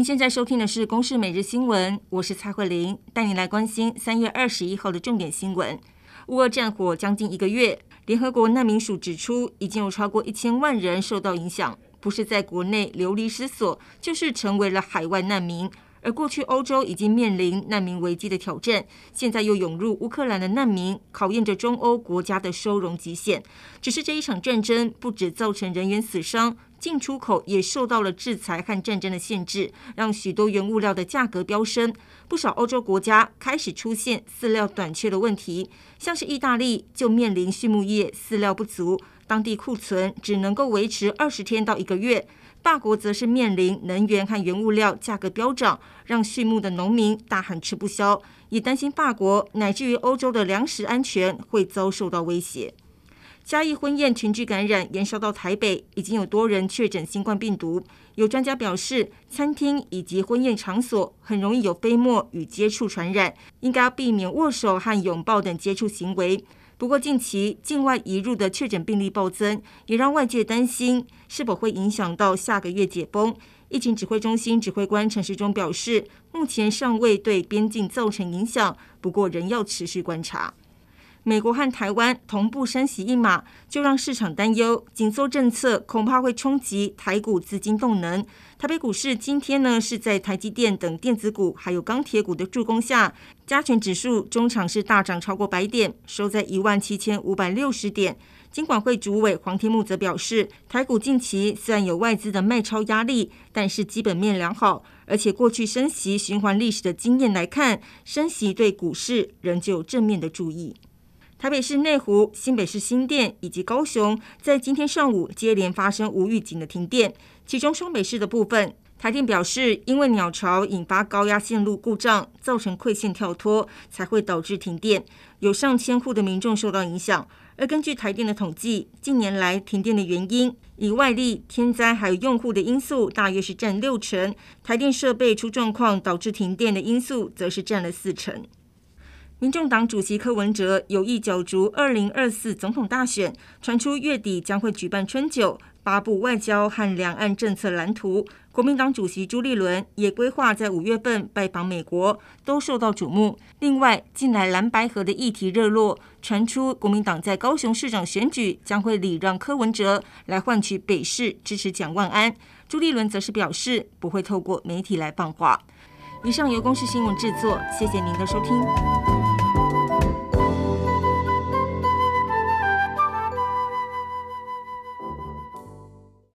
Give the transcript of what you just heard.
您现在收听的是《公视每日新闻》，我是蔡慧玲，带您来关心三月二十一号的重点新闻。乌俄战火将近一个月，联合国难民署指出，已经有超过一千万人受到影响，不是在国内流离失所，就是成为了海外难民。而过去欧洲已经面临难民危机的挑战，现在又涌入乌克兰的难民，考验着中欧国家的收容极限。只是这一场战争不止造成人员死伤，进出口也受到了制裁和战争的限制，让许多原物料的价格飙升。不少欧洲国家开始出现饲料短缺的问题，像是意大利就面临畜牧业饲料不足，当地库存只能够维持二十天到一个月。法国则是面临能源和原物料价格飙涨，让畜牧的农民大喊吃不消，也担心法国乃至于欧洲的粮食安全会遭受到威胁。嘉义婚宴群聚感染延烧到台北，已经有多人确诊新冠病毒。有专家表示，餐厅以及婚宴场所很容易有飞沫与接触传染，应该避免握手和拥抱等接触行为。不过，近期境外移入的确诊病例暴增，也让外界担心是否会影响到下个月解封。疫情指挥中心指挥官陈时中表示，目前尚未对边境造成影响，不过仍要持续观察。美国和台湾同步升息一码，就让市场担忧紧缩政策恐怕会冲击台股资金动能。台北股市今天呢是在台积电等电子股还有钢铁股的助攻下，加权指数中场是大涨超过百点，收在一万七千五百六十点。金管会主委黄天木则表示，台股近期虽然有外资的卖超压力，但是基本面良好，而且过去升息循环历史的经验来看，升息对股市仍旧有正面的注意。台北市内湖、新北市新店以及高雄，在今天上午接连发生无预警的停电。其中双北市的部分，台电表示，因为鸟巢引发高压线路故障，造成馈线跳脱，才会导致停电，有上千户的民众受到影响。而根据台电的统计，近年来停电的原因，以外力、天灾还有用户的因素，大约是占六成；台电设备出状况导致停电的因素，则是占了四成。民众党主席柯文哲有意角逐二零二四总统大选，传出月底将会举办春酒，发布外交和两岸政策蓝图。国民党主席朱立伦也规划在五月份拜访美国，都受到瞩目。另外，近来蓝白河的议题热络，传出国民党在高雄市长选举将会礼让柯文哲，来换取北市支持蒋万安。朱立伦则是表示不会透过媒体来放话。以上由公视新闻制作，谢谢您的收听。